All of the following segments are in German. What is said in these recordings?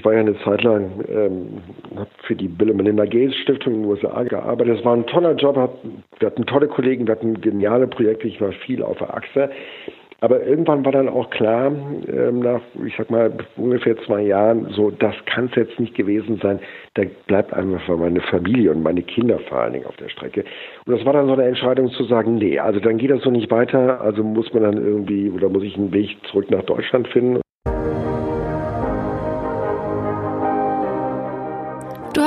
ich war ja eine Zeit lang ähm, für die Bill und Melinda Gates Stiftung in den USA gearbeitet. Es war ein toller Job. Wir hatten tolle Kollegen, wir hatten geniale Projekte. Ich war viel auf der Achse. Aber irgendwann war dann auch klar, ähm, nach, ich sag mal, ungefähr zwei Jahren, so, das kann es jetzt nicht gewesen sein. Da bleibt einfach meine Familie und meine Kinder vor allen Dingen auf der Strecke. Und das war dann so eine Entscheidung zu sagen, nee, also dann geht das so nicht weiter. Also muss man dann irgendwie, oder muss ich einen Weg zurück nach Deutschland finden.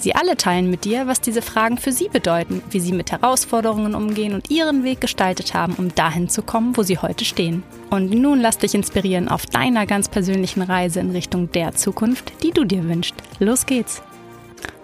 Sie alle teilen mit dir, was diese Fragen für sie bedeuten, wie sie mit Herausforderungen umgehen und ihren Weg gestaltet haben, um dahin zu kommen, wo sie heute stehen. Und nun lass dich inspirieren auf deiner ganz persönlichen Reise in Richtung der Zukunft, die du dir wünschst. Los geht's!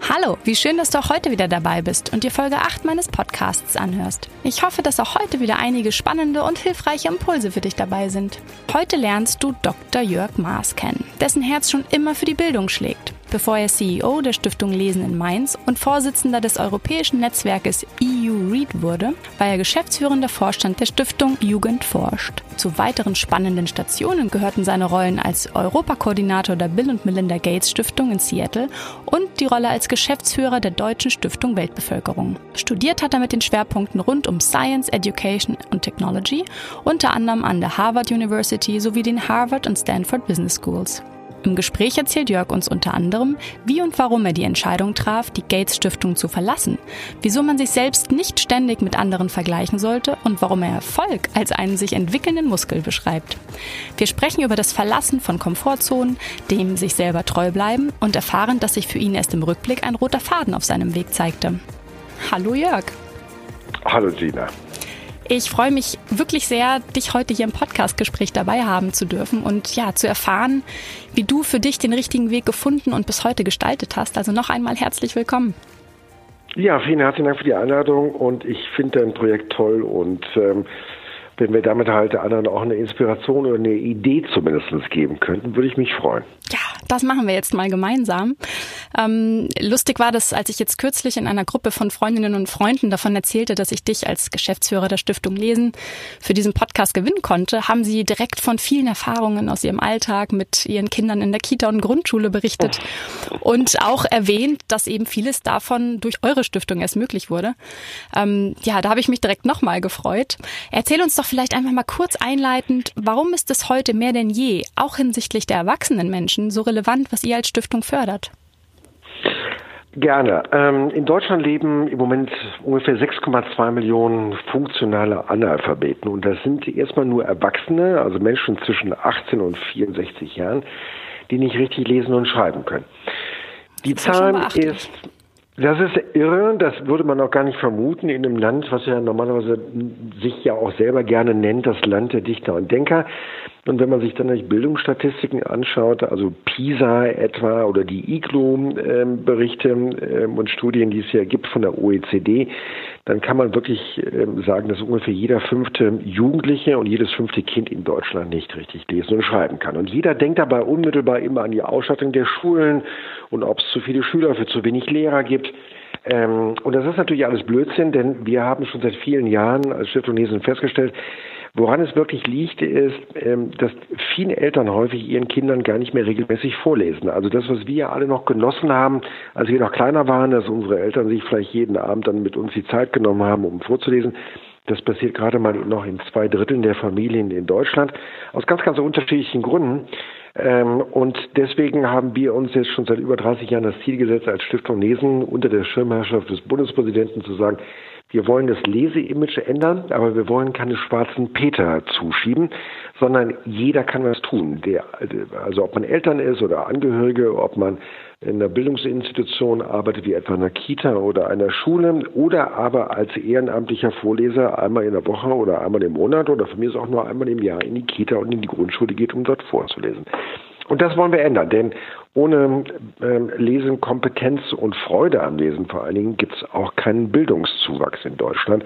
Hallo, wie schön, dass du auch heute wieder dabei bist und dir Folge 8 meines Podcasts anhörst. Ich hoffe, dass auch heute wieder einige spannende und hilfreiche Impulse für dich dabei sind. Heute lernst du Dr. Jörg Maas kennen, dessen Herz schon immer für die Bildung schlägt. Bevor er CEO der Stiftung Lesen in Mainz und Vorsitzender des europäischen Netzwerkes EU Read wurde, war er geschäftsführender Vorstand der Stiftung Jugend forscht. Zu weiteren spannenden Stationen gehörten seine Rollen als Europakoordinator der Bill und Melinda Gates Stiftung in Seattle und die Rolle als Geschäftsführer der Deutschen Stiftung Weltbevölkerung. Studiert hat er mit den Schwerpunkten rund um Science, Education und Technology, unter anderem an der Harvard University sowie den Harvard und Stanford Business Schools. Im Gespräch erzählt Jörg uns unter anderem, wie und warum er die Entscheidung traf, die Gates Stiftung zu verlassen, wieso man sich selbst nicht ständig mit anderen vergleichen sollte und warum er Erfolg als einen sich entwickelnden Muskel beschreibt. Wir sprechen über das Verlassen von Komfortzonen, dem sich selber treu bleiben und erfahren, dass sich für ihn erst im Rückblick ein roter Faden auf seinem Weg zeigte. Hallo Jörg. Hallo Gina. Ich freue mich wirklich sehr, dich heute hier im Podcast-Gespräch dabei haben zu dürfen und ja, zu erfahren, wie du für dich den richtigen Weg gefunden und bis heute gestaltet hast. Also noch einmal herzlich willkommen. Ja, vielen herzlichen Dank für die Einladung und ich finde dein Projekt toll und ähm, wenn wir damit halt anderen auch eine Inspiration oder eine Idee zumindest geben könnten, würde ich mich freuen. Ja, das machen wir jetzt mal gemeinsam. Ähm, lustig war das, als ich jetzt kürzlich in einer Gruppe von Freundinnen und Freunden davon erzählte, dass ich dich als Geschäftsführer der Stiftung Lesen für diesen Podcast gewinnen konnte, haben sie direkt von vielen Erfahrungen aus ihrem Alltag mit ihren Kindern in der Kita und Grundschule berichtet und auch erwähnt, dass eben vieles davon durch eure Stiftung erst möglich wurde. Ähm, ja, da habe ich mich direkt nochmal gefreut. Erzähl uns doch vielleicht einfach mal kurz einleitend, warum ist es heute mehr denn je, auch hinsichtlich der erwachsenen Menschen, so relevant, was ihr als Stiftung fördert? Gerne. Ähm, in Deutschland leben im Moment ungefähr 6,2 Millionen funktionale Analphabeten. Und das sind erstmal nur Erwachsene, also Menschen zwischen 18 und 64 Jahren, die nicht richtig lesen und schreiben können. Die Zahl ist das ist irre, das würde man auch gar nicht vermuten in einem Land, was ja normalerweise sich ja auch selber gerne nennt, das Land der Dichter und Denker. Und wenn man sich dann die Bildungsstatistiken anschaut, also PISA etwa oder die IGLO-Berichte ähm, und Studien, die es ja gibt von der OECD, dann kann man wirklich ähm, sagen, dass ungefähr jeder fünfte Jugendliche und jedes fünfte Kind in Deutschland nicht richtig lesen und schreiben kann. Und jeder denkt dabei unmittelbar immer an die Ausstattung der Schulen und ob es zu viele Schüler für zu wenig Lehrer gibt. Ähm, und das ist natürlich alles Blödsinn, denn wir haben schon seit vielen Jahren als Stiftung Lesen festgestellt, Woran es wirklich liegt, ist, ähm, dass viele Eltern häufig ihren Kindern gar nicht mehr regelmäßig vorlesen. Also das, was wir alle noch genossen haben, als wir noch kleiner waren, dass unsere Eltern sich vielleicht jeden Abend dann mit uns die Zeit genommen haben, um vorzulesen, das passiert gerade mal noch in zwei Dritteln der Familien in Deutschland, aus ganz, ganz unterschiedlichen Gründen. Ähm, und deswegen haben wir uns jetzt schon seit über 30 Jahren das Ziel gesetzt, als Stiftung Lesen unter der Schirmherrschaft des Bundespräsidenten zu sagen, wir wollen das Leseimage ändern, aber wir wollen keine schwarzen Peter zuschieben, sondern jeder kann was tun. Der, also ob man Eltern ist oder Angehörige, ob man in einer Bildungsinstitution arbeitet, wie etwa einer Kita oder einer Schule, oder aber als ehrenamtlicher Vorleser einmal in der Woche oder einmal im Monat oder für mich ist auch nur einmal im Jahr in die Kita und in die Grundschule geht, um dort vorzulesen. Und das wollen wir ändern, denn ohne ähm, Lesen, Kompetenz und Freude am Lesen vor allen Dingen gibt es auch keinen Bildungszuwachs in Deutschland.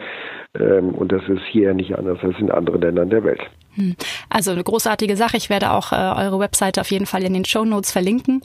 Ähm, und das ist hier nicht anders als in anderen Ländern der Welt. Hm. Also eine großartige Sache. Ich werde auch äh, eure Webseite auf jeden Fall in den Show Notes verlinken.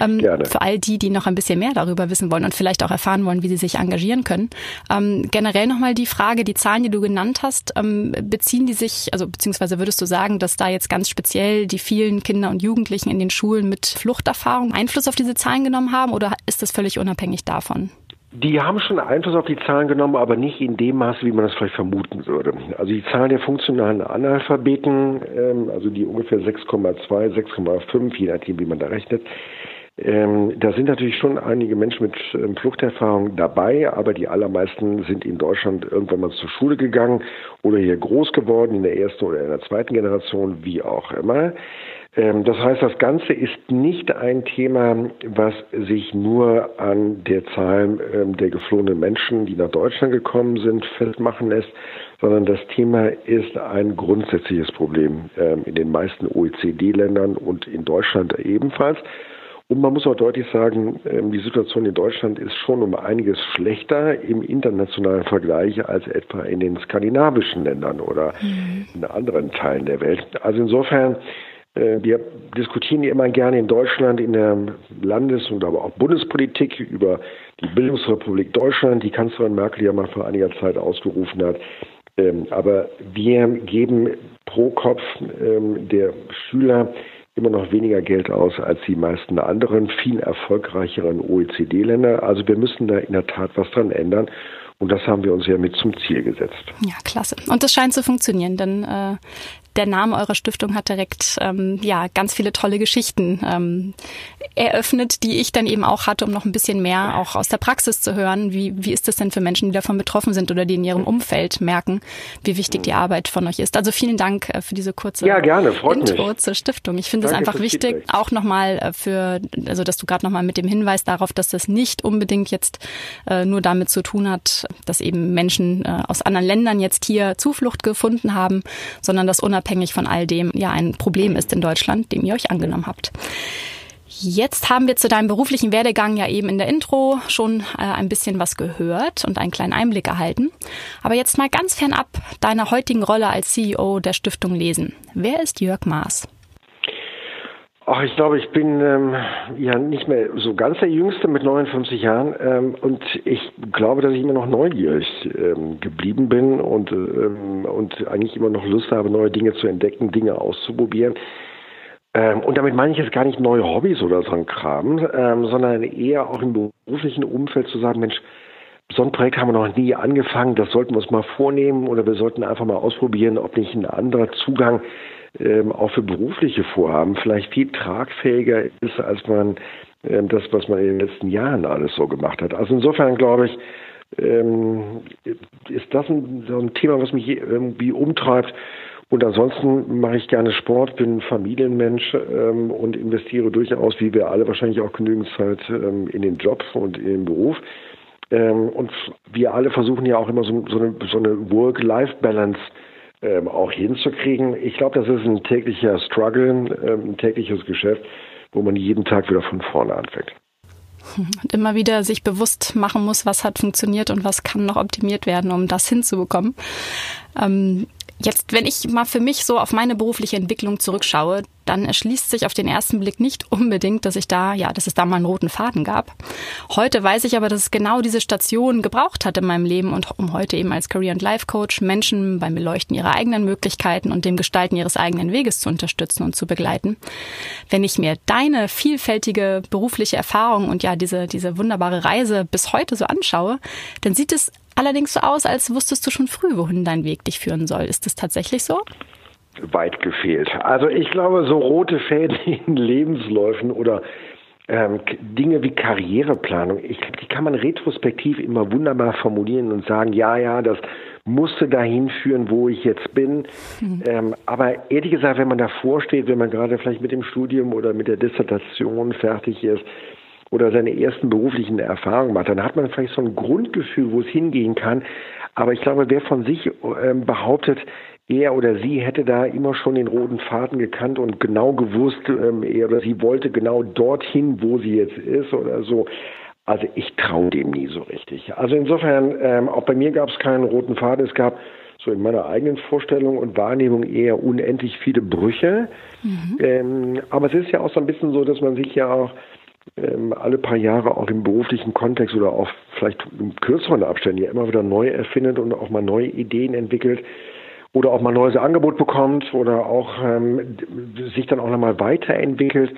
Ähm, Gerne. Für all die, die noch ein bisschen mehr darüber wissen wollen und vielleicht auch erfahren wollen, wie sie sich engagieren können. Ähm, generell nochmal die Frage, die Zahlen, die du genannt hast, ähm, beziehen die sich, also beziehungsweise würdest du sagen, dass da jetzt ganz speziell die vielen Kinder und Jugendlichen in den Schulen mit Fluchterfahrung Einfluss auf diese Zahlen genommen haben oder ist das völlig unabhängig davon? Die haben schon Einfluss auf die Zahlen genommen, aber nicht in dem Maße, wie man das vielleicht vermuten würde. Also die Zahl der funktionalen Analphabeten, ähm, also die ungefähr 6,2, 6,5, je nachdem, wie man da rechnet, ähm, da sind natürlich schon einige Menschen mit ähm, Fluchterfahrung dabei, aber die allermeisten sind in Deutschland irgendwann mal zur Schule gegangen oder hier groß geworden, in der ersten oder in der zweiten Generation, wie auch immer. Ähm, das heißt, das Ganze ist nicht ein Thema, was sich nur an der Zahl ähm, der geflohenen Menschen, die nach Deutschland gekommen sind, festmachen lässt, sondern das Thema ist ein grundsätzliches Problem ähm, in den meisten OECD-Ländern und in Deutschland ebenfalls. Und man muss auch deutlich sagen, die Situation in Deutschland ist schon um einiges schlechter im internationalen Vergleich als etwa in den skandinavischen Ländern oder mhm. in anderen Teilen der Welt. Also insofern wir diskutieren ja immer gerne in Deutschland in der Landes- und aber auch Bundespolitik über die Bildungsrepublik Deutschland, die Kanzlerin Merkel ja mal vor einiger Zeit ausgerufen hat. Ähm, aber wir geben pro Kopf ähm, der Schüler immer noch weniger Geld aus als die meisten anderen, viel erfolgreicheren OECD-Länder. Also wir müssen da in der Tat was dran ändern. Und das haben wir uns ja mit zum Ziel gesetzt. Ja, klasse. Und das scheint zu funktionieren, denn äh, der Name eurer Stiftung hat direkt ähm, ja ganz viele tolle Geschichten ähm, eröffnet, die ich dann eben auch hatte, um noch ein bisschen mehr auch aus der Praxis zu hören. Wie, wie ist das denn für Menschen, die davon betroffen sind oder die in ihrem Umfeld merken, wie wichtig die Arbeit von euch ist? Also vielen Dank äh, für diese kurze ja, gerne, freut Intro mich. zur Stiftung. Ich finde es einfach wichtig, Feedback. auch nochmal äh, für, also dass du gerade nochmal mit dem Hinweis darauf, dass das nicht unbedingt jetzt äh, nur damit zu tun hat, dass eben Menschen äh, aus anderen Ländern jetzt hier Zuflucht gefunden haben, sondern dass unabhängig von all dem ja ein Problem ist in Deutschland, dem ihr euch angenommen habt. Jetzt haben wir zu deinem beruflichen Werdegang ja eben in der Intro schon äh, ein bisschen was gehört und einen kleinen Einblick erhalten. Aber jetzt mal ganz fernab deiner heutigen Rolle als CEO der Stiftung lesen. Wer ist Jörg Maas? Ach, ich glaube, ich bin ähm, ja nicht mehr so ganz der Jüngste mit 59 Jahren ähm, und ich glaube, dass ich immer noch neugierig ähm, geblieben bin und, ähm, und eigentlich immer noch Lust habe, neue Dinge zu entdecken, Dinge auszuprobieren. Ähm, und damit meine ich jetzt gar nicht neue Hobbys oder so ein Kram, ähm, sondern eher auch im beruflichen Umfeld zu sagen, Mensch, so ein Projekt haben wir noch nie angefangen, das sollten wir uns mal vornehmen oder wir sollten einfach mal ausprobieren, ob nicht ein anderer Zugang ähm, auch für berufliche Vorhaben vielleicht viel tragfähiger ist, als man ähm, das, was man in den letzten Jahren alles so gemacht hat. Also insofern glaube ich, ähm, ist das ein, so ein Thema, was mich irgendwie umtreibt. Und ansonsten mache ich gerne Sport, bin Familienmensch ähm, und investiere durchaus, wie wir alle, wahrscheinlich auch genügend Zeit ähm, in den Job und in den Beruf. Ähm, und wir alle versuchen ja auch immer so, so eine, so eine Work-Life-Balance ähm, auch hinzukriegen. Ich glaube, das ist ein täglicher Struggle, ähm, ein tägliches Geschäft, wo man jeden Tag wieder von vorne anfängt. Und immer wieder sich bewusst machen muss, was hat funktioniert und was kann noch optimiert werden, um das hinzubekommen. Ähm, Jetzt, wenn ich mal für mich so auf meine berufliche Entwicklung zurückschaue, dann erschließt sich auf den ersten Blick nicht unbedingt, dass ich da, ja, dass es da mal einen roten Faden gab. Heute weiß ich aber, dass es genau diese Station gebraucht hat in meinem Leben und um heute eben als Career and Life Coach Menschen beim Beleuchten ihrer eigenen Möglichkeiten und dem Gestalten ihres eigenen Weges zu unterstützen und zu begleiten. Wenn ich mir deine vielfältige berufliche Erfahrung und ja, diese, diese wunderbare Reise bis heute so anschaue, dann sieht es allerdings so aus, als wusstest du schon früh, wohin dein Weg dich führen soll. Ist das tatsächlich so? Weit gefehlt. Also ich glaube, so rote Fäden in Lebensläufen oder ähm, Dinge wie Karriereplanung, ich, die kann man retrospektiv immer wunderbar formulieren und sagen, ja, ja, das musste dahin führen, wo ich jetzt bin. Mhm. Ähm, aber ehrlich gesagt, wenn man davor steht, wenn man gerade vielleicht mit dem Studium oder mit der Dissertation fertig ist, oder seine ersten beruflichen Erfahrungen macht, dann hat man vielleicht so ein Grundgefühl, wo es hingehen kann. Aber ich glaube, wer von sich äh, behauptet, er oder sie hätte da immer schon den roten Faden gekannt und genau gewusst, ähm, er oder sie wollte genau dorthin, wo sie jetzt ist oder so. Also ich traue dem nie so richtig. Also insofern, ähm, auch bei mir gab es keinen roten Faden. Es gab so in meiner eigenen Vorstellung und Wahrnehmung eher unendlich viele Brüche. Mhm. Ähm, aber es ist ja auch so ein bisschen so, dass man sich ja auch ähm, alle paar Jahre auch im beruflichen Kontext oder auch vielleicht in kürzeren Abständen ja immer wieder neu erfindet und auch mal neue Ideen entwickelt oder auch mal neues Angebot bekommt oder auch ähm, sich dann auch nochmal weiterentwickelt.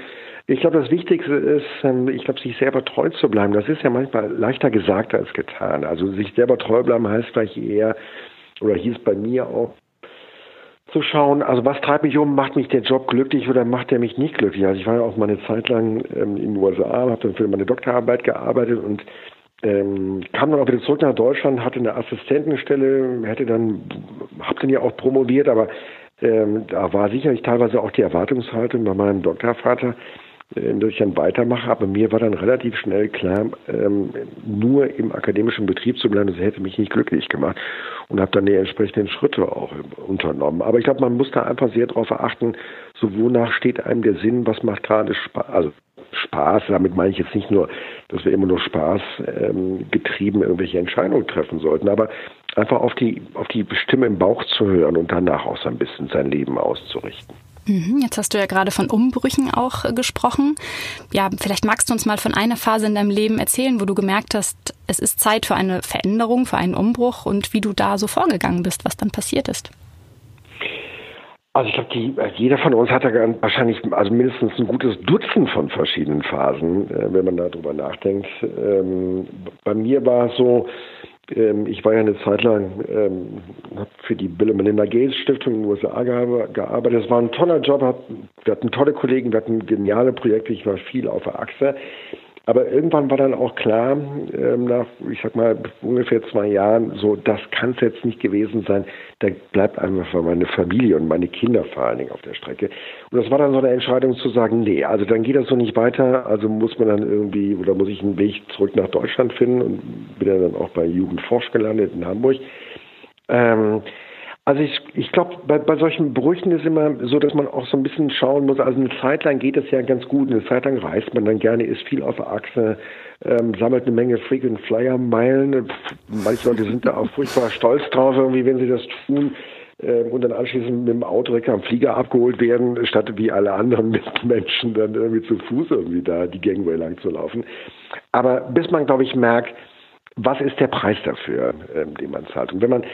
Ich glaube, das Wichtigste ist, ähm, ich glaube, sich selber treu zu bleiben. Das ist ja manchmal leichter gesagt als getan. Also sich selber treu bleiben heißt vielleicht eher, oder hieß bei mir auch, zu schauen, also was treibt mich um, macht mich der Job glücklich oder macht er mich nicht glücklich? Also ich war ja auch mal eine Zeit lang ähm, in den USA, habe dann für meine Doktorarbeit gearbeitet und ähm, kam dann auch wieder zurück nach Deutschland, hatte eine Assistentenstelle, hätte dann, hab dann ja auch promoviert, aber ähm, da war sicherlich teilweise auch die Erwartungshaltung bei meinem Doktorvater, äh, ich dann weitermache, aber mir war dann relativ schnell klar, ähm, nur im akademischen Betrieb zu bleiben, das hätte mich nicht glücklich gemacht und habe dann die entsprechenden Schritte auch unternommen. Aber ich glaube, man muss da einfach sehr darauf achten, so wonach steht einem der Sinn, was macht gerade Spaß, also Spaß, damit meine ich jetzt nicht nur, dass wir immer nur Spaß ähm, getrieben irgendwelche Entscheidungen treffen sollten, aber einfach auf die, auf die Stimme im Bauch zu hören und danach auch so ein bisschen sein Leben auszurichten. Mhm, jetzt hast du ja gerade von Umbrüchen auch äh, gesprochen. Ja, vielleicht magst du uns mal von einer Phase in deinem Leben erzählen, wo du gemerkt hast, es ist Zeit für eine Veränderung, für einen Umbruch und wie du da so vorgegangen bist, was dann passiert ist. Also ich glaube, äh, jeder von uns hat ja wahrscheinlich also mindestens ein gutes Dutzend von verschiedenen Phasen, äh, wenn man darüber nachdenkt. Ähm, bei mir war es so, ähm, ich war ja eine Zeit lang ähm, für die Bill und Melinda Gates Stiftung in den USA gearbeitet. Es war ein toller Job, wir hatten tolle Kollegen, wir hatten geniale Projekte, ich war viel auf der Achse. Aber irgendwann war dann auch klar, ähm, nach, ich sag mal, ungefähr zwei Jahren, so, das kann es jetzt nicht gewesen sein. Da bleibt einfach meine Familie und meine Kinder vor allen Dingen auf der Strecke. Und das war dann so eine Entscheidung zu sagen, nee, also dann geht das so nicht weiter. Also muss man dann irgendwie, oder muss ich einen Weg zurück nach Deutschland finden und bin dann auch bei Jugendforsch gelandet in Hamburg. Ähm, also ich, ich glaube, bei, bei solchen Brüchen ist immer so, dass man auch so ein bisschen schauen muss. Also eine Zeit lang geht es ja ganz gut. Eine Zeit lang reist man dann gerne, ist viel auf der Achse, ähm, sammelt eine Menge Frequent Flyer Meilen. Manche Leute sind da auch furchtbar stolz drauf, irgendwie, wenn sie das tun ähm, und dann anschließend mit dem Auto direkt am Flieger abgeholt werden, statt wie alle anderen Menschen dann irgendwie zu Fuß irgendwie da die Gangway lang zu laufen. Aber bis man, glaube ich, merkt, was ist der Preis dafür, ähm, den man zahlt. Und wenn man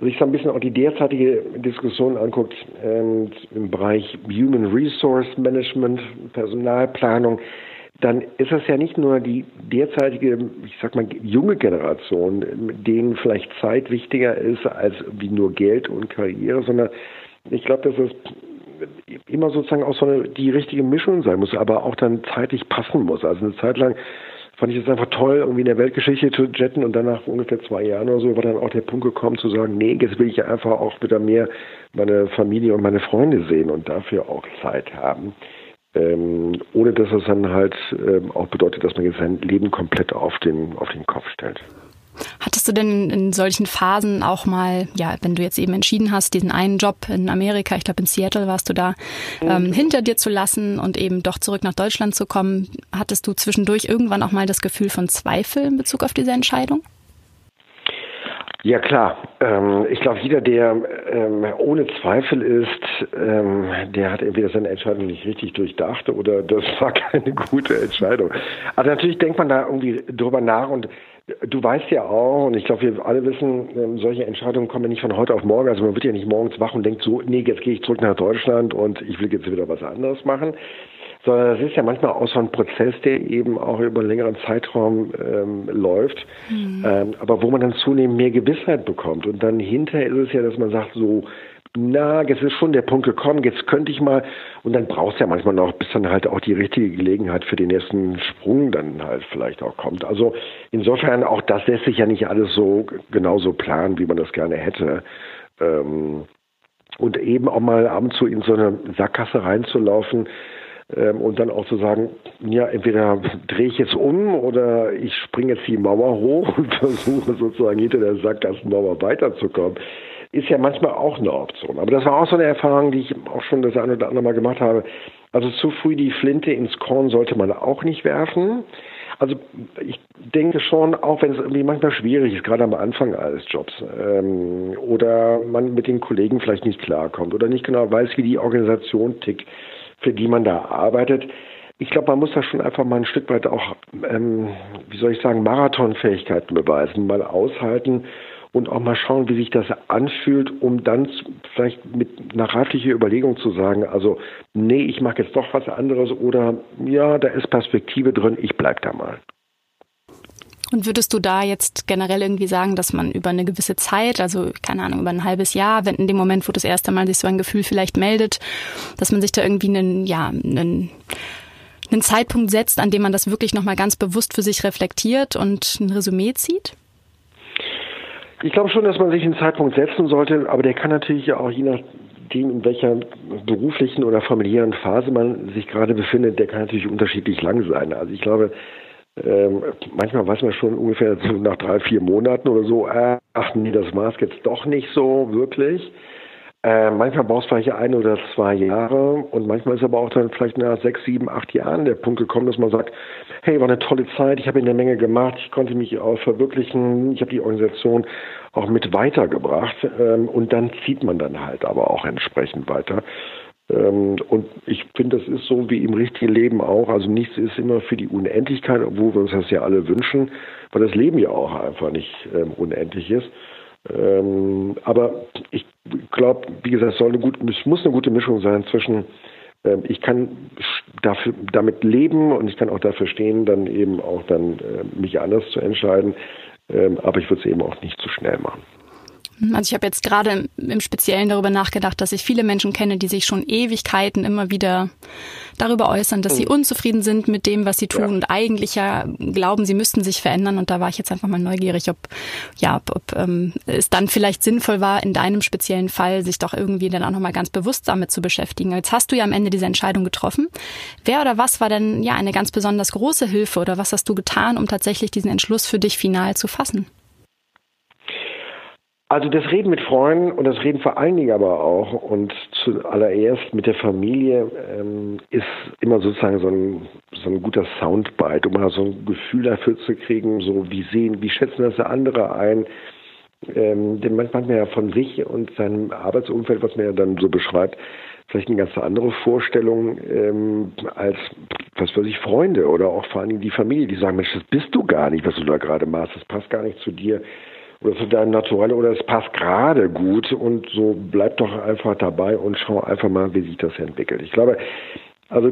sich so ein bisschen auch die derzeitige Diskussion anguckt ähm, im Bereich Human Resource Management, Personalplanung, dann ist das ja nicht nur die derzeitige, ich sag mal, junge Generation, denen vielleicht Zeit wichtiger ist als wie nur Geld und Karriere, sondern ich glaube, dass es immer sozusagen auch so eine, die richtige Mischung sein muss, aber auch dann zeitlich passen muss. Also eine Zeit lang fand ich es einfach toll, irgendwie in der Weltgeschichte zu jetten und dann nach ungefähr zwei Jahren oder so war dann auch der Punkt gekommen zu sagen, nee, jetzt will ich einfach auch wieder mehr meine Familie und meine Freunde sehen und dafür auch Zeit haben. Ähm, ohne dass es dann halt ähm, auch bedeutet, dass man jetzt sein Leben komplett auf den, auf den Kopf stellt. Hattest du denn in solchen Phasen auch mal, ja, wenn du jetzt eben entschieden hast, diesen einen Job in Amerika, ich glaube in Seattle warst du da, ähm, hinter dir zu lassen und eben doch zurück nach Deutschland zu kommen, hattest du zwischendurch irgendwann auch mal das Gefühl von Zweifel in Bezug auf diese Entscheidung? Ja klar, ähm, ich glaube, jeder, der ähm, ohne Zweifel ist, ähm, der hat entweder seine Entscheidung nicht richtig durchdacht oder das war keine gute Entscheidung. Also natürlich denkt man da irgendwie drüber nach und Du weißt ja auch, und ich glaube, wir alle wissen, ähm, solche Entscheidungen kommen ja nicht von heute auf morgen. Also man wird ja nicht morgens wach und denkt so, nee, jetzt gehe ich zurück nach Deutschland und ich will jetzt wieder was anderes machen. Sondern es ist ja manchmal auch so ein Prozess, der eben auch über einen längeren Zeitraum ähm, läuft, mhm. ähm, aber wo man dann zunehmend mehr Gewissheit bekommt. Und dann hinterher ist es ja, dass man sagt, so, na, jetzt ist schon der Punkt gekommen, jetzt könnte ich mal, und dann brauchst du ja manchmal noch, bis dann halt auch die richtige Gelegenheit für den nächsten Sprung dann halt vielleicht auch kommt. Also insofern, auch das lässt sich ja nicht alles so genauso planen, wie man das gerne hätte. Ähm, und eben auch mal ab und zu in so eine Sackgasse reinzulaufen, ähm, und dann auch zu sagen, ja, entweder drehe ich jetzt um oder ich springe jetzt die Mauer hoch und versuche sozusagen hinter der Sackgassenmauer weiterzukommen ist ja manchmal auch eine Option. Aber das war auch so eine Erfahrung, die ich auch schon das eine oder andere Mal gemacht habe. Also zu früh die Flinte ins Korn sollte man auch nicht werfen. Also ich denke schon, auch wenn es irgendwie manchmal schwierig ist, gerade am Anfang eines Jobs, ähm, oder man mit den Kollegen vielleicht nicht klarkommt oder nicht genau weiß, wie die Organisation tickt, für die man da arbeitet. Ich glaube, man muss da schon einfach mal ein Stück weit auch, ähm, wie soll ich sagen, Marathonfähigkeiten beweisen, mal aushalten und auch mal schauen, wie sich das anfühlt, um dann vielleicht mit einer ratlichen Überlegung zu sagen, also nee, ich mache jetzt doch was anderes oder ja, da ist Perspektive drin, ich bleib da mal. Und würdest du da jetzt generell irgendwie sagen, dass man über eine gewisse Zeit, also keine Ahnung, über ein halbes Jahr, wenn in dem Moment, wo das erste Mal sich so ein Gefühl vielleicht meldet, dass man sich da irgendwie einen, ja, einen, einen Zeitpunkt setzt, an dem man das wirklich nochmal ganz bewusst für sich reflektiert und ein Resümee zieht? Ich glaube schon, dass man sich einen Zeitpunkt setzen sollte, aber der kann natürlich auch je nachdem, in welcher beruflichen oder familiären Phase man sich gerade befindet, der kann natürlich unterschiedlich lang sein. Also ich glaube, ähm, manchmal weiß man schon ungefähr so nach drei, vier Monaten oder so, äh, ach nee, das Maß jetzt doch nicht so wirklich. Äh, manchmal braucht es vielleicht ein oder zwei Jahre und manchmal ist aber auch dann vielleicht nach sechs, sieben, acht Jahren der Punkt gekommen, dass man sagt, hey, war eine tolle Zeit, ich habe eine Menge gemacht, ich konnte mich auch verwirklichen, ich habe die Organisation auch mit weitergebracht ähm, und dann zieht man dann halt aber auch entsprechend weiter. Ähm, und ich finde, das ist so wie im richtigen Leben auch. Also nichts ist immer für die Unendlichkeit, obwohl wir uns das ja alle wünschen, weil das Leben ja auch einfach nicht ähm, unendlich ist. Ähm, aber ich glaube, wie gesagt, es, soll eine gute, es muss eine gute Mischung sein zwischen ähm, ich kann dafür, damit leben und ich kann auch dafür stehen, dann eben auch dann äh, mich anders zu entscheiden. Ähm, aber ich würde es eben auch nicht zu schnell machen. Also ich habe jetzt gerade im Speziellen darüber nachgedacht, dass ich viele Menschen kenne, die sich schon Ewigkeiten immer wieder darüber äußern, dass sie oh. unzufrieden sind mit dem, was sie tun ja. und eigentlich ja glauben, sie müssten sich verändern. Und da war ich jetzt einfach mal neugierig, ob ja, ob, ob ähm, es dann vielleicht sinnvoll war, in deinem speziellen Fall sich doch irgendwie dann auch nochmal ganz bewusst damit zu beschäftigen. Jetzt hast du ja am Ende diese Entscheidung getroffen. Wer oder was war denn ja eine ganz besonders große Hilfe oder was hast du getan, um tatsächlich diesen Entschluss für dich final zu fassen? Also das Reden mit Freunden und das Reden vor allen Dingen aber auch und zuallererst mit der Familie ähm, ist immer sozusagen so ein, so ein guter Soundbite, um mal so ein Gefühl dafür zu kriegen, so wie sehen, wie schätzen das andere ein. Ähm, denn manchmal hat man ja von sich und seinem Arbeitsumfeld, was man ja dann so beschreibt, vielleicht eine ganz andere Vorstellung ähm, als, was weiß ich, Freunde oder auch vor allen Dingen die Familie, die sagen, Mensch, das bist du gar nicht, was du da gerade machst, das passt gar nicht zu dir oder zu deinem Naturell oder es passt gerade gut und so bleib doch einfach dabei und schau einfach mal, wie sich das entwickelt. Ich glaube, also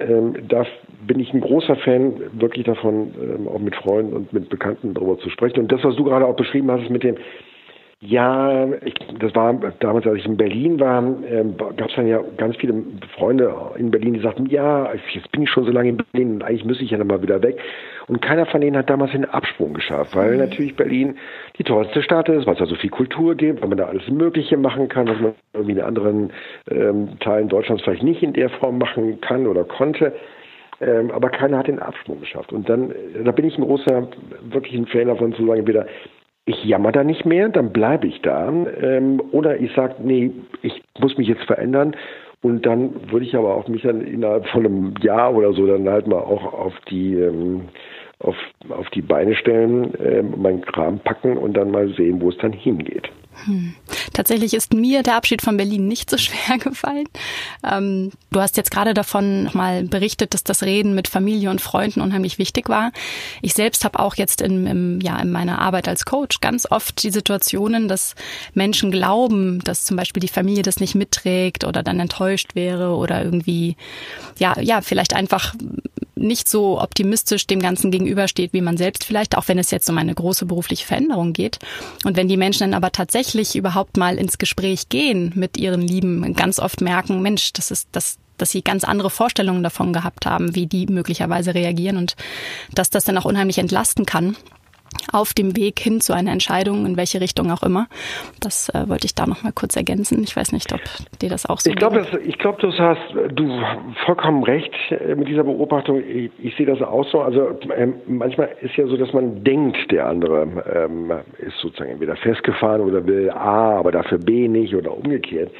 ähm, da bin ich ein großer Fan wirklich davon, ähm, auch mit Freunden und mit Bekannten darüber zu sprechen. Und das, was du gerade auch beschrieben hast, mit dem ja, ich, das war damals, als ich in Berlin war, äh, gab es dann ja ganz viele Freunde in Berlin, die sagten, ja, jetzt bin ich schon so lange in Berlin und eigentlich müsste ich ja nochmal wieder weg. Und keiner von denen hat damals den Absprung geschafft, weil mhm. natürlich Berlin die tollste Stadt ist, weil es da so viel Kultur gibt, weil man da alles Mögliche machen kann, was man irgendwie in anderen ähm, Teilen Deutschlands vielleicht nicht in der Form machen kann oder konnte. Ähm, aber keiner hat den Absprung geschafft. Und dann, da bin ich ein großer, wirklich ein Fan davon zu sagen, wieder, ich jammer da nicht mehr, dann bleibe ich da. Ähm, oder ich sage, nee, ich muss mich jetzt verändern. Und dann würde ich aber auch mich dann innerhalb von einem Jahr oder so dann halt mal auch auf die ähm, auf, auf die Beine stellen, äh, meinen Kram packen und dann mal sehen, wo es dann hingeht. Hm. Tatsächlich ist mir der Abschied von Berlin nicht so schwer gefallen. Ähm, du hast jetzt gerade davon nochmal berichtet, dass das Reden mit Familie und Freunden unheimlich wichtig war. Ich selbst habe auch jetzt in, im, ja, in meiner Arbeit als Coach ganz oft die Situationen, dass Menschen glauben, dass zum Beispiel die Familie das nicht mitträgt oder dann enttäuscht wäre oder irgendwie, ja, ja, vielleicht einfach nicht so optimistisch dem Ganzen gegenübersteht, wie man selbst vielleicht, auch wenn es jetzt um eine große berufliche Veränderung geht. Und wenn die Menschen dann aber tatsächlich überhaupt mal ins Gespräch gehen mit ihren Lieben, ganz oft merken, Mensch, das ist, das, dass sie ganz andere Vorstellungen davon gehabt haben, wie die möglicherweise reagieren und dass das dann auch unheimlich entlasten kann auf dem Weg hin zu einer Entscheidung, in welche Richtung auch immer. Das äh, wollte ich da noch mal kurz ergänzen. Ich weiß nicht, ob dir das auch so Ich glaube, ich glaube, du hast du vollkommen recht äh, mit dieser Beobachtung. Ich, ich sehe das auch so. Also ähm, manchmal ist ja so, dass man denkt, der andere ähm, ist sozusagen entweder festgefahren oder will A, aber dafür B nicht oder umgekehrt.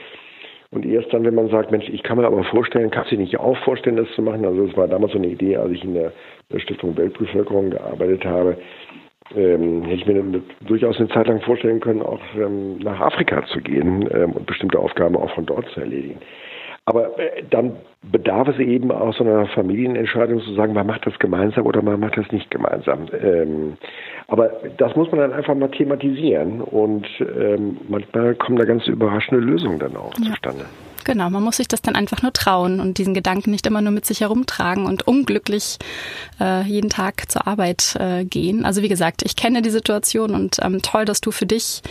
Und erst dann, wenn man sagt, Mensch, ich kann mir aber vorstellen, kannst du nicht auch vorstellen, das zu machen? Also das war damals so eine Idee, als ich in der, der Stiftung Weltbevölkerung gearbeitet habe, ähm, hätte ich mir durchaus eine Zeit lang vorstellen können, auch ähm, nach Afrika zu gehen ähm, und bestimmte Aufgaben auch von dort zu erledigen. Aber äh, dann bedarf es eben auch so einer Familienentscheidung zu sagen, man macht das gemeinsam oder man macht das nicht gemeinsam. Ähm, aber das muss man dann einfach mal thematisieren und ähm, manchmal kommen da ganz überraschende Lösungen dann auch ja. zustande. Genau, man muss sich das dann einfach nur trauen und diesen Gedanken nicht immer nur mit sich herumtragen und unglücklich äh, jeden Tag zur Arbeit äh, gehen. Also wie gesagt, ich kenne die Situation und ähm, toll, dass du für dich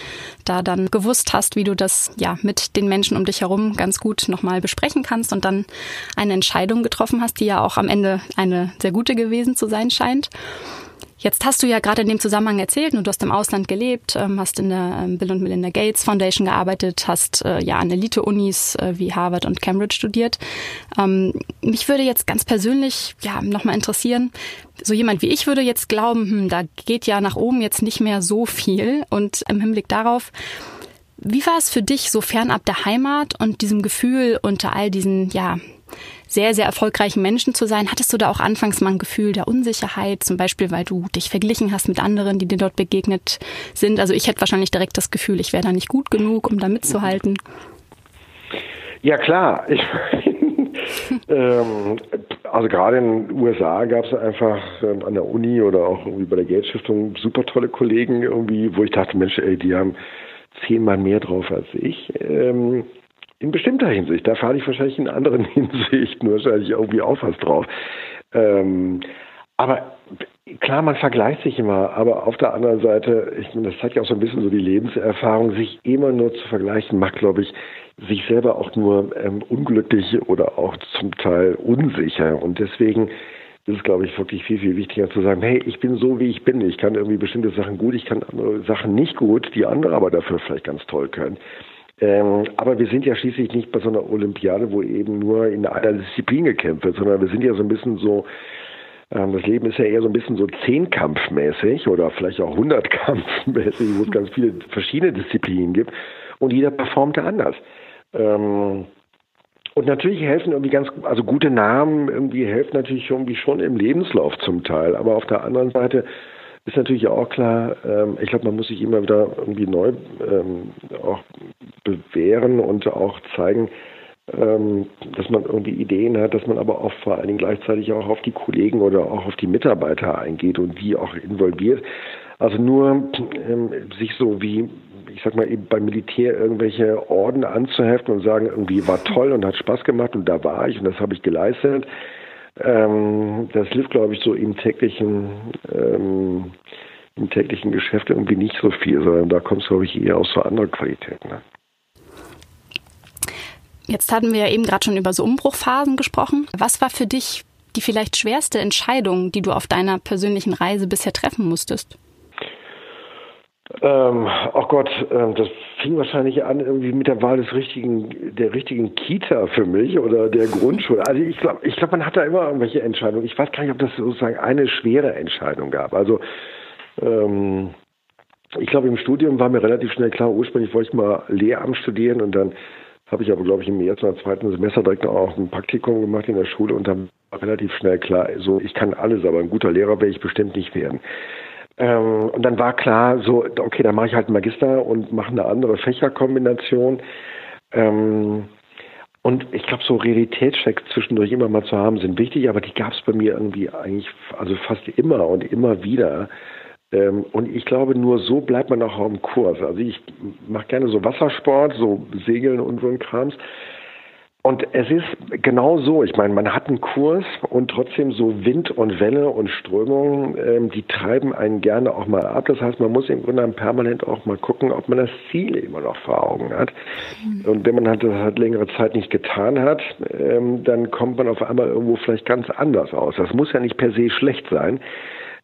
da dann gewusst hast, wie du das ja mit den Menschen um dich herum ganz gut nochmal besprechen kannst und dann eine Entscheidung getroffen hast, die ja auch am Ende eine sehr gute gewesen zu sein scheint. Jetzt hast du ja gerade in dem Zusammenhang erzählt, du hast im Ausland gelebt, ähm, hast in der ähm, Bill und Melinda Gates Foundation gearbeitet, hast äh, ja an Elite-Unis äh, wie Harvard und Cambridge studiert. Ähm, mich würde jetzt ganz persönlich ja nochmal interessieren, so jemand wie ich würde jetzt glauben, hm, da geht ja nach oben jetzt nicht mehr so viel. Und im Hinblick darauf, wie war es für dich so fernab der Heimat und diesem Gefühl unter all diesen, ja, sehr, sehr erfolgreichen Menschen zu sein. Hattest du da auch anfangs mal ein Gefühl der Unsicherheit, zum Beispiel, weil du dich verglichen hast mit anderen, die dir dort begegnet sind? Also ich hätte wahrscheinlich direkt das Gefühl, ich wäre da nicht gut genug, um da mitzuhalten. Ja klar, ich ähm, also gerade in den USA gab es einfach ähm, an der Uni oder auch irgendwie bei der Gates Stiftung super tolle Kollegen irgendwie, wo ich dachte, Mensch, ey, die haben zehnmal mehr drauf als ich. Ähm, in bestimmter Hinsicht. Da fahre ich wahrscheinlich in anderen Hinsichten wahrscheinlich irgendwie auch was drauf. Ähm, aber klar, man vergleicht sich immer, aber auf der anderen Seite, ich meine, das zeigt ja auch so ein bisschen so die Lebenserfahrung, sich immer nur zu vergleichen, macht, glaube ich, sich selber auch nur ähm, unglücklich oder auch zum Teil unsicher. Und deswegen ist es, glaube ich, wirklich viel, viel wichtiger zu sagen, hey, ich bin so, wie ich bin. Ich kann irgendwie bestimmte Sachen gut, ich kann andere Sachen nicht gut, die andere aber dafür vielleicht ganz toll können. Ähm, aber wir sind ja schließlich nicht bei so einer Olympiade, wo eben nur in einer Disziplin gekämpft wird, sondern wir sind ja so ein bisschen so, ähm, das Leben ist ja eher so ein bisschen so zehnkampfmäßig oder vielleicht auch hundertkampfmäßig, wo es ganz viele verschiedene Disziplinen gibt und jeder performt da anders. Ähm, und natürlich helfen irgendwie ganz, also gute Namen irgendwie helfen natürlich irgendwie schon im Lebenslauf zum Teil, aber auf der anderen Seite ist natürlich auch klar, ähm, ich glaube, man muss sich immer wieder irgendwie neu ähm, auch bewähren und auch zeigen, ähm, dass man irgendwie Ideen hat, dass man aber auch vor allen Dingen gleichzeitig auch auf die Kollegen oder auch auf die Mitarbeiter eingeht und die auch involviert. Also nur ähm, sich so wie, ich sag mal, eben beim Militär irgendwelche Orden anzuheften und sagen, irgendwie war toll und hat Spaß gemacht und da war ich und das habe ich geleistet ähm, das hilft, glaube ich, so im täglichen, ähm, im täglichen Geschäft irgendwie nicht so viel, sondern da kommt es, glaube ich, eher aus so anderer Qualität. Ne? Jetzt hatten wir ja eben gerade schon über so Umbruchphasen gesprochen. Was war für dich die vielleicht schwerste Entscheidung, die du auf deiner persönlichen Reise bisher treffen musstest? Ähm, oh Gott, ähm, das fing wahrscheinlich an irgendwie mit der Wahl des richtigen, der richtigen Kita für mich oder der Grundschule. Also ich glaube, ich glaube, man hat da immer irgendwelche Entscheidungen. Ich weiß gar nicht, ob das sozusagen eine schwere Entscheidung gab. Also ähm, ich glaube, im Studium war mir relativ schnell klar, ursprünglich wollte ich mal Lehramt studieren und dann habe ich aber, glaube ich, im ersten oder zweiten Semester direkt auch ein Praktikum gemacht in der Schule und dann war relativ schnell klar, so ich kann alles, aber ein guter Lehrer werde ich bestimmt nicht werden. Ähm, und dann war klar, so, okay, dann mache ich halt einen Magister und mache eine andere Fächerkombination. Ähm, und ich glaube, so Realitätschecks zwischendurch immer mal zu haben, sind wichtig, aber die gab es bei mir irgendwie eigentlich, also fast immer und immer wieder. Ähm, und ich glaube, nur so bleibt man auch am Kurs. Also ich mache gerne so Wassersport, so Segeln und so ein Krams. Und es ist genau so. Ich meine, man hat einen Kurs und trotzdem so Wind und Welle und Strömung, ähm, die treiben einen gerne auch mal ab. Das heißt, man muss im Grunde permanent auch mal gucken, ob man das Ziel immer noch vor Augen hat. Mhm. Und wenn man halt das halt längere Zeit nicht getan hat, ähm, dann kommt man auf einmal irgendwo vielleicht ganz anders aus. Das muss ja nicht per se schlecht sein.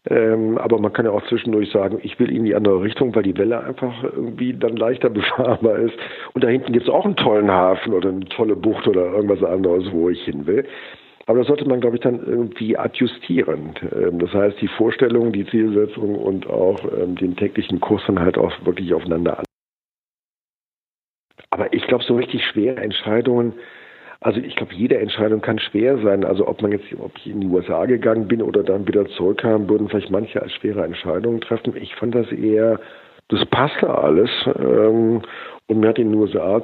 Ähm, aber man kann ja auch zwischendurch sagen, ich will in die andere Richtung, weil die Welle einfach irgendwie dann leichter befahrbar ist. Und da hinten gibt es auch einen tollen Hafen oder eine tolle Bucht oder irgendwas anderes, wo ich hin will. Aber das sollte man, glaube ich, dann irgendwie adjustieren. Ähm, das heißt, die Vorstellung, die Zielsetzung und auch ähm, den täglichen Kurs dann halt auch wirklich aufeinander an. aber ich glaube, so richtig schwere Entscheidungen, also ich glaube, jede Entscheidung kann schwer sein. Also ob man jetzt, ob ich in die USA gegangen bin oder dann wieder zurückkam, würden vielleicht manche als schwere Entscheidungen treffen. Ich fand das eher, das passte alles. Ähm, und mir hat in den USA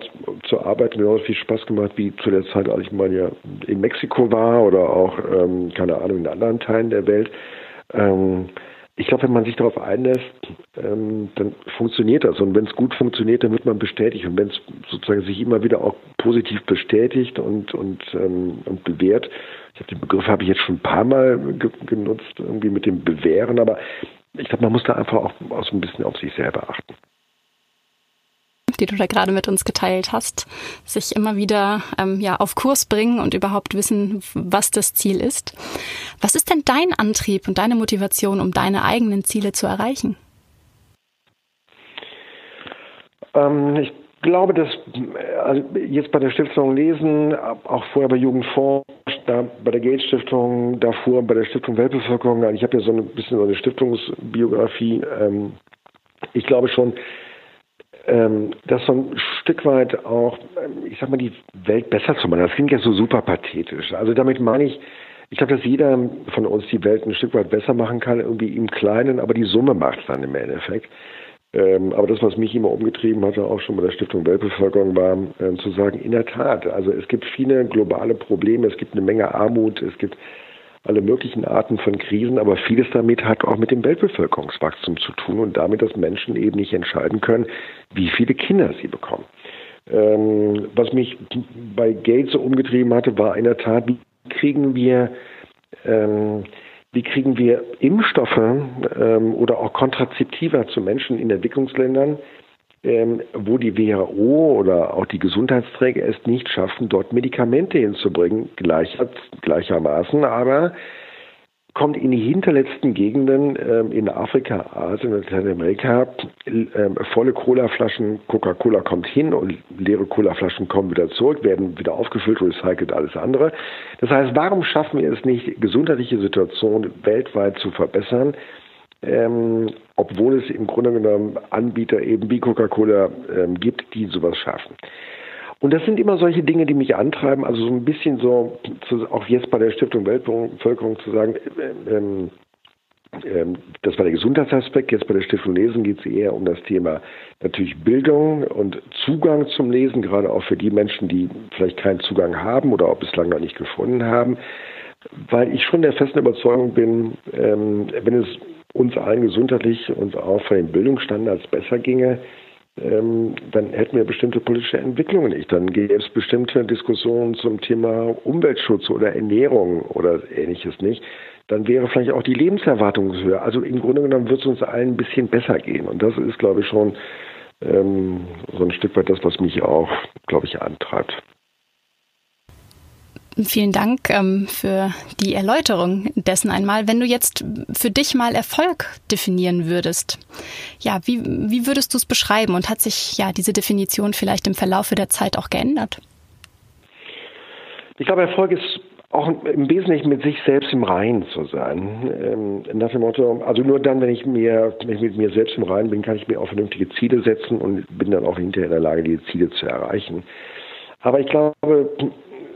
zu arbeiten genauso viel Spaß gemacht wie zu der Zeit, als ich mal ja in Mexiko war oder auch, ähm, keine Ahnung, in anderen Teilen der Welt. Ähm, ich glaube, wenn man sich darauf einlässt, ähm, dann funktioniert das. Und wenn es gut funktioniert, dann wird man bestätigt. Und wenn es sozusagen sich immer wieder auch positiv bestätigt und, und, ähm, und bewährt, ich habe den Begriff habe ich jetzt schon ein paar Mal ge genutzt, irgendwie mit dem Bewähren, aber ich glaube, man muss da einfach auch, auch so ein bisschen auf sich selber achten die du da gerade mit uns geteilt hast, sich immer wieder ähm, ja auf Kurs bringen und überhaupt wissen, was das Ziel ist. Was ist denn dein Antrieb und deine Motivation, um deine eigenen Ziele zu erreichen? Ähm, ich glaube, dass also jetzt bei der Stiftung Lesen, auch vorher bei Jugendfonds, da bei der Gates Stiftung, davor bei der Stiftung Weltbevölkerung, also ich habe ja so ein bisschen so eine Stiftungsbiografie. Ähm, ich glaube schon, ähm, das so ein Stück weit auch, ähm, ich sag mal, die Welt besser zu machen. Das klingt ja so super pathetisch. Also damit meine ich, ich glaube, dass jeder von uns die Welt ein Stück weit besser machen kann, irgendwie im Kleinen, aber die Summe macht es dann im Endeffekt. Ähm, aber das, was mich immer umgetrieben hatte, auch schon bei der Stiftung Weltbevölkerung, war äh, zu sagen, in der Tat, also es gibt viele globale Probleme, es gibt eine Menge Armut, es gibt alle möglichen Arten von Krisen, aber vieles damit hat auch mit dem Weltbevölkerungswachstum zu tun und damit, dass Menschen eben nicht entscheiden können, wie viele Kinder sie bekommen. Ähm, was mich bei Gates so umgetrieben hatte, war in der Tat, wie kriegen wir ähm, wie kriegen wir Impfstoffe ähm, oder auch Kontrazeptiva zu Menschen in Entwicklungsländern, ähm, wo die WHO oder auch die Gesundheitsträger es nicht schaffen, dort Medikamente hinzubringen, gleicher, gleichermaßen, aber kommt in die hinterletzten Gegenden ähm, in Afrika, Asien und Lateinamerika ähm, volle Colaflaschen, Coca-Cola kommt hin und leere Colaflaschen kommen wieder zurück, werden wieder aufgefüllt, recycelt, alles andere. Das heißt, warum schaffen wir es nicht, gesundheitliche Situationen weltweit zu verbessern, ähm, obwohl es im Grunde genommen Anbieter eben wie Coca-Cola ähm, gibt, die sowas schaffen. Und das sind immer solche Dinge, die mich antreiben, also so ein bisschen so, auch jetzt bei der Stiftung Weltbevölkerung zu sagen, äh, ähm, ähm, das war der Gesundheitsaspekt. Jetzt bei der Stiftung Lesen geht es eher um das Thema natürlich Bildung und Zugang zum Lesen, gerade auch für die Menschen, die vielleicht keinen Zugang haben oder auch bislang noch nicht gefunden haben. Weil ich schon der festen Überzeugung bin, ähm, wenn es uns allen gesundheitlich und auch von den Bildungsstandards besser ginge, ähm, dann hätten wir bestimmte politische Entwicklungen nicht. Dann gäbe es bestimmte Diskussionen zum Thema Umweltschutz oder Ernährung oder ähnliches nicht. Dann wäre vielleicht auch die Lebenserwartung höher. Also im Grunde genommen wird es uns allen ein bisschen besser gehen. Und das ist, glaube ich, schon ähm, so ein Stück weit das, was mich auch, glaube ich, antreibt. Vielen Dank ähm, für die Erläuterung dessen einmal. Wenn du jetzt für dich mal Erfolg definieren würdest, ja, wie, wie würdest du es beschreiben und hat sich ja diese Definition vielleicht im Verlaufe der Zeit auch geändert? Ich glaube, Erfolg ist auch im Wesentlichen mit sich selbst im Reinen zu sein. Ähm, nach dem Motto, also nur dann, wenn ich mir, wenn ich mit mir selbst im Reinen bin, kann ich mir auch vernünftige Ziele setzen und bin dann auch hinterher in der Lage, diese Ziele zu erreichen. Aber ich glaube,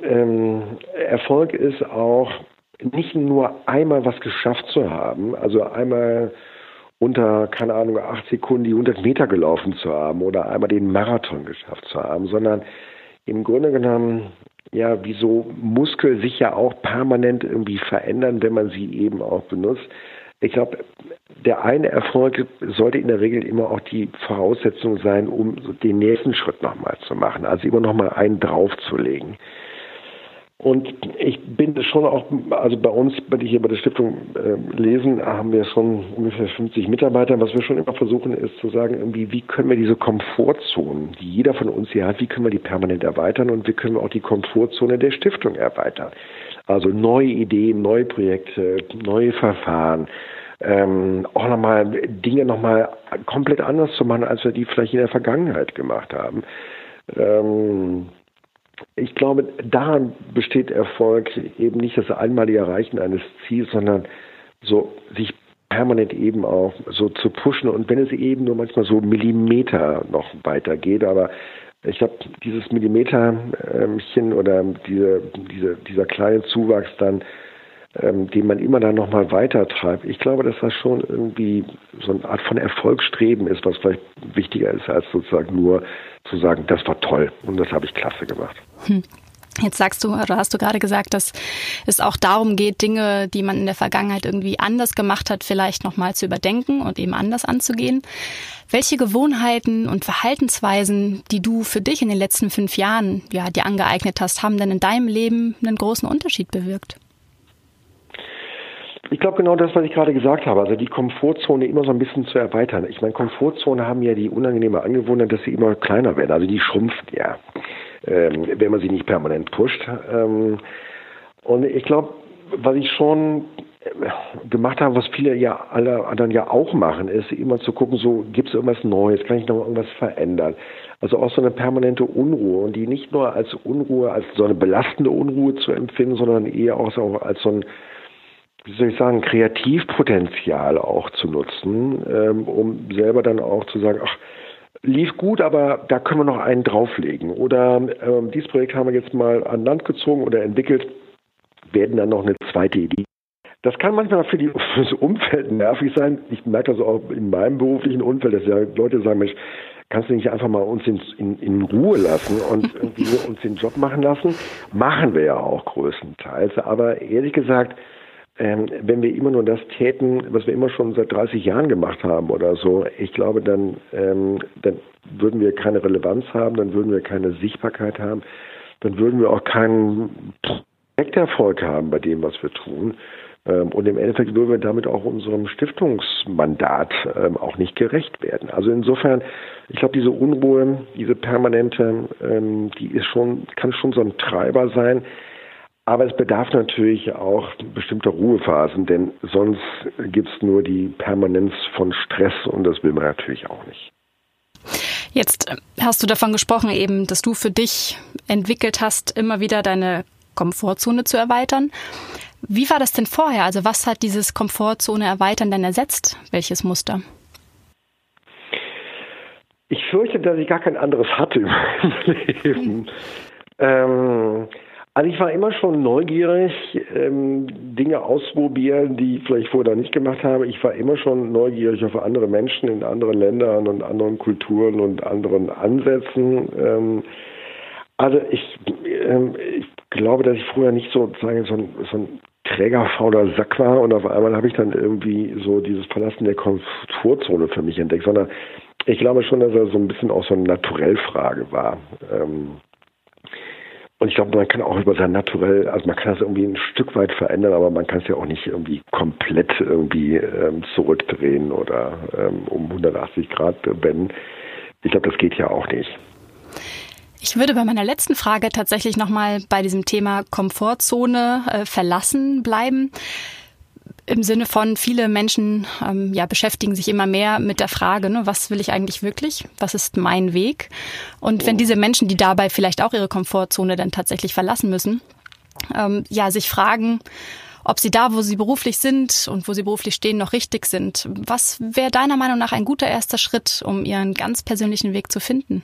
ähm, Erfolg ist auch nicht nur einmal was geschafft zu haben, also einmal unter, keine Ahnung, acht Sekunden die 100 Meter gelaufen zu haben oder einmal den Marathon geschafft zu haben, sondern im Grunde genommen, ja, wie so Muskel sich ja auch permanent irgendwie verändern, wenn man sie eben auch benutzt. Ich glaube, der eine Erfolg sollte in der Regel immer auch die Voraussetzung sein, um den nächsten Schritt nochmal zu machen, also immer nochmal einen draufzulegen. Und ich bin schon auch, also bei uns, bei hier bei der Stiftung äh, Lesen, haben wir schon ungefähr 50 Mitarbeiter. Was wir schon immer versuchen, ist zu sagen, irgendwie, wie können wir diese Komfortzonen, die jeder von uns hier hat, wie können wir die permanent erweitern und wie können wir auch die Komfortzone der Stiftung erweitern? Also neue Ideen, neue Projekte, neue Verfahren, ähm, auch nochmal Dinge nochmal komplett anders zu machen, als wir die vielleicht in der Vergangenheit gemacht haben. Ähm, ich glaube, daran besteht Erfolg eben nicht das einmalige Erreichen eines Ziels, sondern so sich permanent eben auch so zu pushen. Und wenn es eben nur manchmal so Millimeter noch weiter geht, aber Ich habe dieses Millimeterchen oder diese, diese, dieser kleine Zuwachs dann, ähm, den man immer dann nochmal weiter treibt. Ich glaube, dass das schon irgendwie so eine Art von Erfolgsstreben ist, was vielleicht wichtiger ist, als sozusagen nur zu sagen, das war toll und das habe ich klasse gemacht. Hm. Jetzt sagst du, oder hast du gerade gesagt, dass es auch darum geht, Dinge, die man in der Vergangenheit irgendwie anders gemacht hat, vielleicht nochmal zu überdenken und eben anders anzugehen. Welche Gewohnheiten und Verhaltensweisen, die du für dich in den letzten fünf Jahren ja, dir angeeignet hast, haben denn in deinem Leben einen großen Unterschied bewirkt? Ich glaube genau das, was ich gerade gesagt habe, also die Komfortzone immer so ein bisschen zu erweitern. Ich meine, Komfortzone haben ja die unangenehme Angewohnheit, dass sie immer kleiner werden, also die schrumpft ja ähm, wenn man sie nicht permanent pusht. Ähm, und ich glaube, was ich schon äh, gemacht habe, was viele ja alle anderen ja auch machen, ist immer zu gucken, so gibt es irgendwas Neues, kann ich noch irgendwas verändern. Also auch so eine permanente Unruhe und die nicht nur als Unruhe, als so eine belastende Unruhe zu empfinden, sondern eher auch so als so ein, wie soll ich sagen, Kreativpotenzial auch zu nutzen, ähm, um selber dann auch zu sagen, ach, lief gut, aber da können wir noch einen drauflegen. Oder ähm, dieses Projekt haben wir jetzt mal an Land gezogen oder entwickelt, werden dann noch eine zweite Idee. Das kann manchmal für, die, für das Umfeld nervig sein. Ich merke das auch in meinem beruflichen Umfeld, dass ja Leute sagen, Mensch, kannst du nicht einfach mal uns in, in, in Ruhe lassen und irgendwie uns den Job machen lassen? Machen wir ja auch größtenteils. Aber ehrlich gesagt, wenn wir immer nur das täten, was wir immer schon seit 30 Jahren gemacht haben oder so, ich glaube, dann, ähm, dann würden wir keine Relevanz haben, dann würden wir keine Sichtbarkeit haben, dann würden wir auch keinen Projekterfolg haben bei dem, was wir tun. Ähm, und im Endeffekt würden wir damit auch unserem Stiftungsmandat ähm, auch nicht gerecht werden. Also insofern, ich glaube, diese Unruhe, diese permanente, ähm, die ist schon, kann schon so ein Treiber sein, aber es bedarf natürlich auch bestimmter Ruhephasen, denn sonst gibt es nur die Permanenz von Stress und das will man natürlich auch nicht. Jetzt äh, hast du davon gesprochen, eben, dass du für dich entwickelt hast, immer wieder deine Komfortzone zu erweitern. Wie war das denn vorher? Also was hat dieses Komfortzone erweitern denn ersetzt? Welches Muster? Ich fürchte, dass ich gar kein anderes hatte im Leben. Ähm, also ich war immer schon neugierig, ähm, Dinge ausprobieren, die ich vielleicht vorher nicht gemacht habe. Ich war immer schon neugierig auf andere Menschen in anderen Ländern und anderen Kulturen und anderen Ansätzen. Ähm, also ich, ähm, ich glaube, dass ich früher nicht so, sagen, so ein, so ein trägerfauler Sack war und auf einmal habe ich dann irgendwie so dieses Verlassen der Komfortzone für mich entdeckt, sondern ich glaube schon, dass er so ein bisschen auch so eine Naturellfrage war. Ähm, und ich glaube, man kann auch über sein Naturell, also man kann das irgendwie ein Stück weit verändern, aber man kann es ja auch nicht irgendwie komplett irgendwie ähm, zurückdrehen oder ähm, um 180 Grad wenden. Ich glaube, das geht ja auch nicht. Ich würde bei meiner letzten Frage tatsächlich nochmal bei diesem Thema Komfortzone äh, verlassen bleiben im Sinne von viele Menschen ähm, ja beschäftigen sich immer mehr mit der Frage, ne, was will ich eigentlich wirklich? Was ist mein Weg? Und wenn diese Menschen, die dabei vielleicht auch ihre Komfortzone dann tatsächlich verlassen müssen, ähm, ja sich fragen, ob sie da, wo sie beruflich sind und wo sie beruflich stehen, noch richtig sind. Was wäre deiner Meinung nach ein guter erster Schritt, um ihren ganz persönlichen Weg zu finden?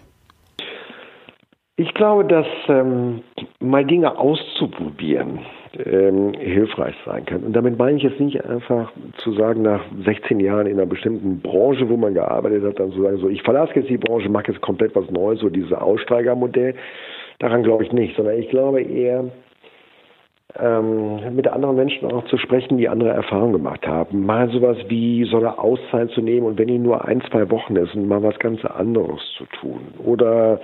Ich glaube, dass ähm, mal Dinge auszuprobieren, ähm, hilfreich sein kann. Und damit meine ich jetzt nicht einfach zu sagen, nach 16 Jahren in einer bestimmten Branche, wo man gearbeitet hat, dann zu sagen, so, ich verlasse jetzt die Branche, mache jetzt komplett was Neues, so dieses Aussteigermodell. Daran glaube ich nicht, sondern ich glaube eher, ähm, mit anderen Menschen auch zu sprechen, die andere Erfahrungen gemacht haben. Mal sowas wie so eine Auszeit zu nehmen und wenn die nur ein, zwei Wochen ist mal was ganz anderes zu tun. Oder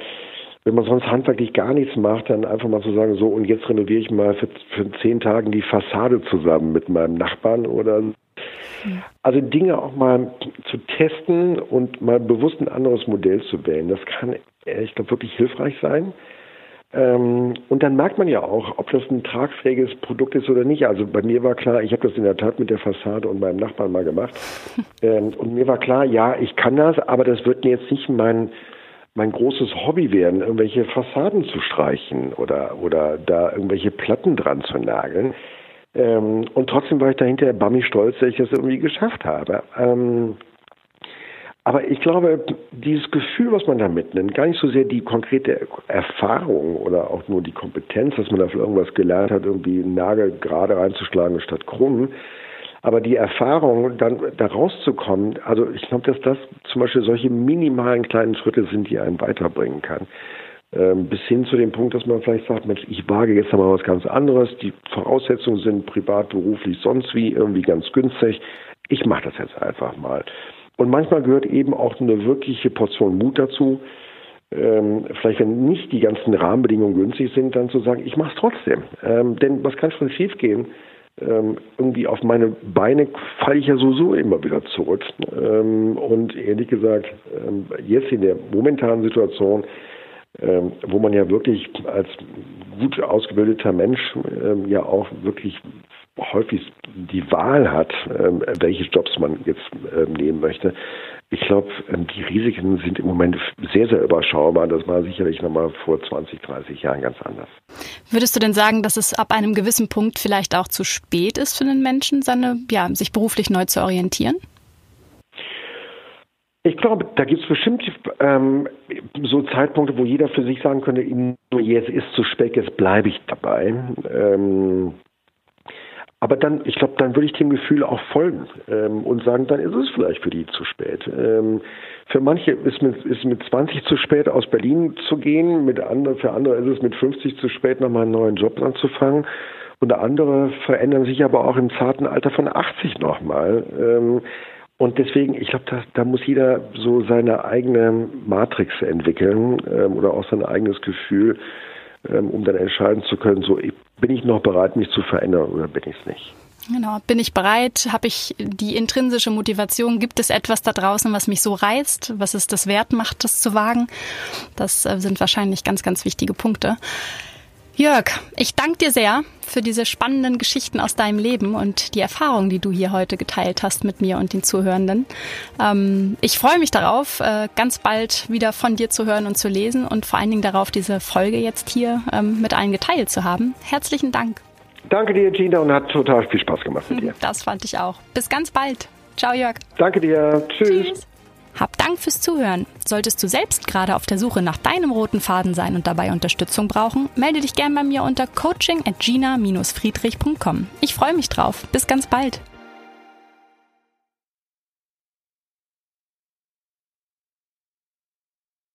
wenn man sonst handwerklich gar nichts macht, dann einfach mal zu sagen, so und jetzt renoviere ich mal für, für zehn Tagen die Fassade zusammen mit meinem Nachbarn oder also Dinge auch mal zu testen und mal bewusst ein anderes Modell zu wählen. Das kann, ich glaube, wirklich hilfreich sein. Ähm, und dann merkt man ja auch, ob das ein tragfähiges Produkt ist oder nicht. Also bei mir war klar, ich habe das in der Tat mit der Fassade und meinem Nachbarn mal gemacht. Ähm, und mir war klar, ja, ich kann das, aber das wird mir jetzt nicht mein mein großes Hobby werden, irgendwelche Fassaden zu streichen oder, oder da irgendwelche Platten dran zu nageln. Ähm, und trotzdem war ich dahinter Bammi stolz, dass ich das irgendwie geschafft habe. Ähm, Aber ich glaube, dieses Gefühl, was man da mitnimmt, gar nicht so sehr die konkrete Erfahrung oder auch nur die Kompetenz, dass man dafür irgendwas gelernt hat, irgendwie einen Nagel gerade reinzuschlagen statt krumm, aber die Erfahrung, dann da rauszukommen, also ich glaube, dass das zum Beispiel solche minimalen kleinen Schritte sind, die einen weiterbringen kann. Ähm, bis hin zu dem Punkt, dass man vielleicht sagt, Mensch, ich wage jetzt mal was ganz anderes. Die Voraussetzungen sind privat, beruflich, sonst wie irgendwie ganz günstig. Ich mache das jetzt einfach mal. Und manchmal gehört eben auch eine wirkliche Portion Mut dazu, ähm, vielleicht wenn nicht die ganzen Rahmenbedingungen günstig sind, dann zu sagen, ich mache es trotzdem. Ähm, denn was kann schon schiefgehen? Ähm, irgendwie auf meine Beine falle ich ja sowieso immer wieder zurück. Ähm, und ehrlich gesagt, ähm, jetzt in der momentanen Situation, wo man ja wirklich als gut ausgebildeter Mensch ja auch wirklich häufig die Wahl hat, ähm, welche Jobs man jetzt ähm, nehmen möchte. Ich glaube, ähm, die Risiken sind im Moment sehr, sehr überschaubar. Das war sicherlich nochmal vor 20, 30 Jahren ganz anders. Würdest du denn sagen, dass es ab einem gewissen Punkt vielleicht auch zu spät ist für den Menschen, seine, ja, sich beruflich neu zu orientieren? Ich glaube, da gibt es bestimmt ähm, so Zeitpunkte, wo jeder für sich sagen könnte, jetzt ist zu spät, jetzt bleibe ich dabei. Ähm, aber dann, ich glaube, dann würde ich dem Gefühl auch folgen ähm, und sagen, dann ist es vielleicht für die zu spät. Ähm, für manche ist mit, ist mit 20 zu spät, aus Berlin zu gehen. Mit andere, für andere ist es mit 50 zu spät, nochmal einen neuen Job anzufangen. Und andere verändern sich aber auch im zarten Alter von 80 nochmal. Ähm, und deswegen, ich glaube, da, da muss jeder so seine eigene Matrix entwickeln ähm, oder auch sein eigenes Gefühl um dann entscheiden zu können, so bin ich noch bereit, mich zu verändern oder bin ich es nicht. Genau, bin ich bereit? Habe ich die intrinsische Motivation? Gibt es etwas da draußen, was mich so reizt, was es das wert macht, das zu wagen? Das äh, sind wahrscheinlich ganz, ganz wichtige Punkte. Jörg, ich danke dir sehr für diese spannenden Geschichten aus deinem Leben und die Erfahrungen, die du hier heute geteilt hast mit mir und den Zuhörenden. Ähm, ich freue mich darauf, äh, ganz bald wieder von dir zu hören und zu lesen und vor allen Dingen darauf, diese Folge jetzt hier ähm, mit allen geteilt zu haben. Herzlichen Dank. Danke dir, Gina, und hat total viel Spaß gemacht mit dir. Das fand ich auch. Bis ganz bald. Ciao, Jörg. Danke dir. Tschüss. Tschüss. Hab Dank fürs Zuhören. Solltest du selbst gerade auf der Suche nach deinem roten Faden sein und dabei Unterstützung brauchen, melde dich gern bei mir unter coaching at gina-friedrich.com. Ich freue mich drauf. Bis ganz bald.